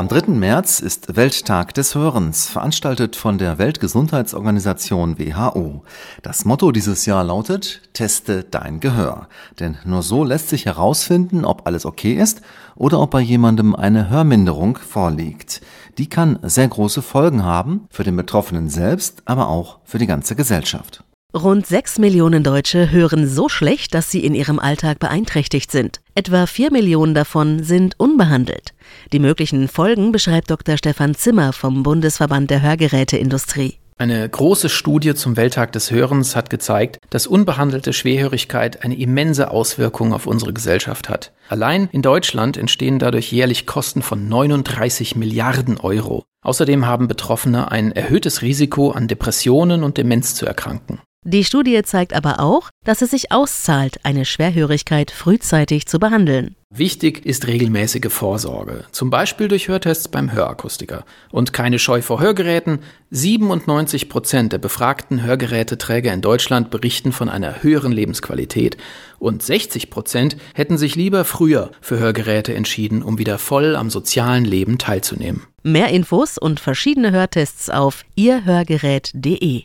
Am 3. März ist Welttag des Hörens, veranstaltet von der Weltgesundheitsorganisation WHO. Das Motto dieses Jahr lautet, teste dein Gehör. Denn nur so lässt sich herausfinden, ob alles okay ist oder ob bei jemandem eine Hörminderung vorliegt. Die kann sehr große Folgen haben, für den Betroffenen selbst, aber auch für die ganze Gesellschaft. Rund sechs Millionen Deutsche hören so schlecht, dass sie in ihrem Alltag beeinträchtigt sind. Etwa vier Millionen davon sind unbehandelt. Die möglichen Folgen beschreibt Dr. Stefan Zimmer vom Bundesverband der Hörgeräteindustrie. Eine große Studie zum Welttag des Hörens hat gezeigt, dass unbehandelte Schwerhörigkeit eine immense Auswirkung auf unsere Gesellschaft hat. Allein in Deutschland entstehen dadurch jährlich Kosten von 39 Milliarden Euro. Außerdem haben Betroffene ein erhöhtes Risiko, an Depressionen und Demenz zu erkranken. Die Studie zeigt aber auch, dass es sich auszahlt, eine Schwerhörigkeit frühzeitig zu behandeln. Wichtig ist regelmäßige Vorsorge, zum Beispiel durch Hörtests beim Hörakustiker. Und keine Scheu vor Hörgeräten. 97 Prozent der befragten Hörgeräteträger in Deutschland berichten von einer höheren Lebensqualität. Und 60 Prozent hätten sich lieber früher für Hörgeräte entschieden, um wieder voll am sozialen Leben teilzunehmen. Mehr Infos und verschiedene Hörtests auf ihrhörgerät.de.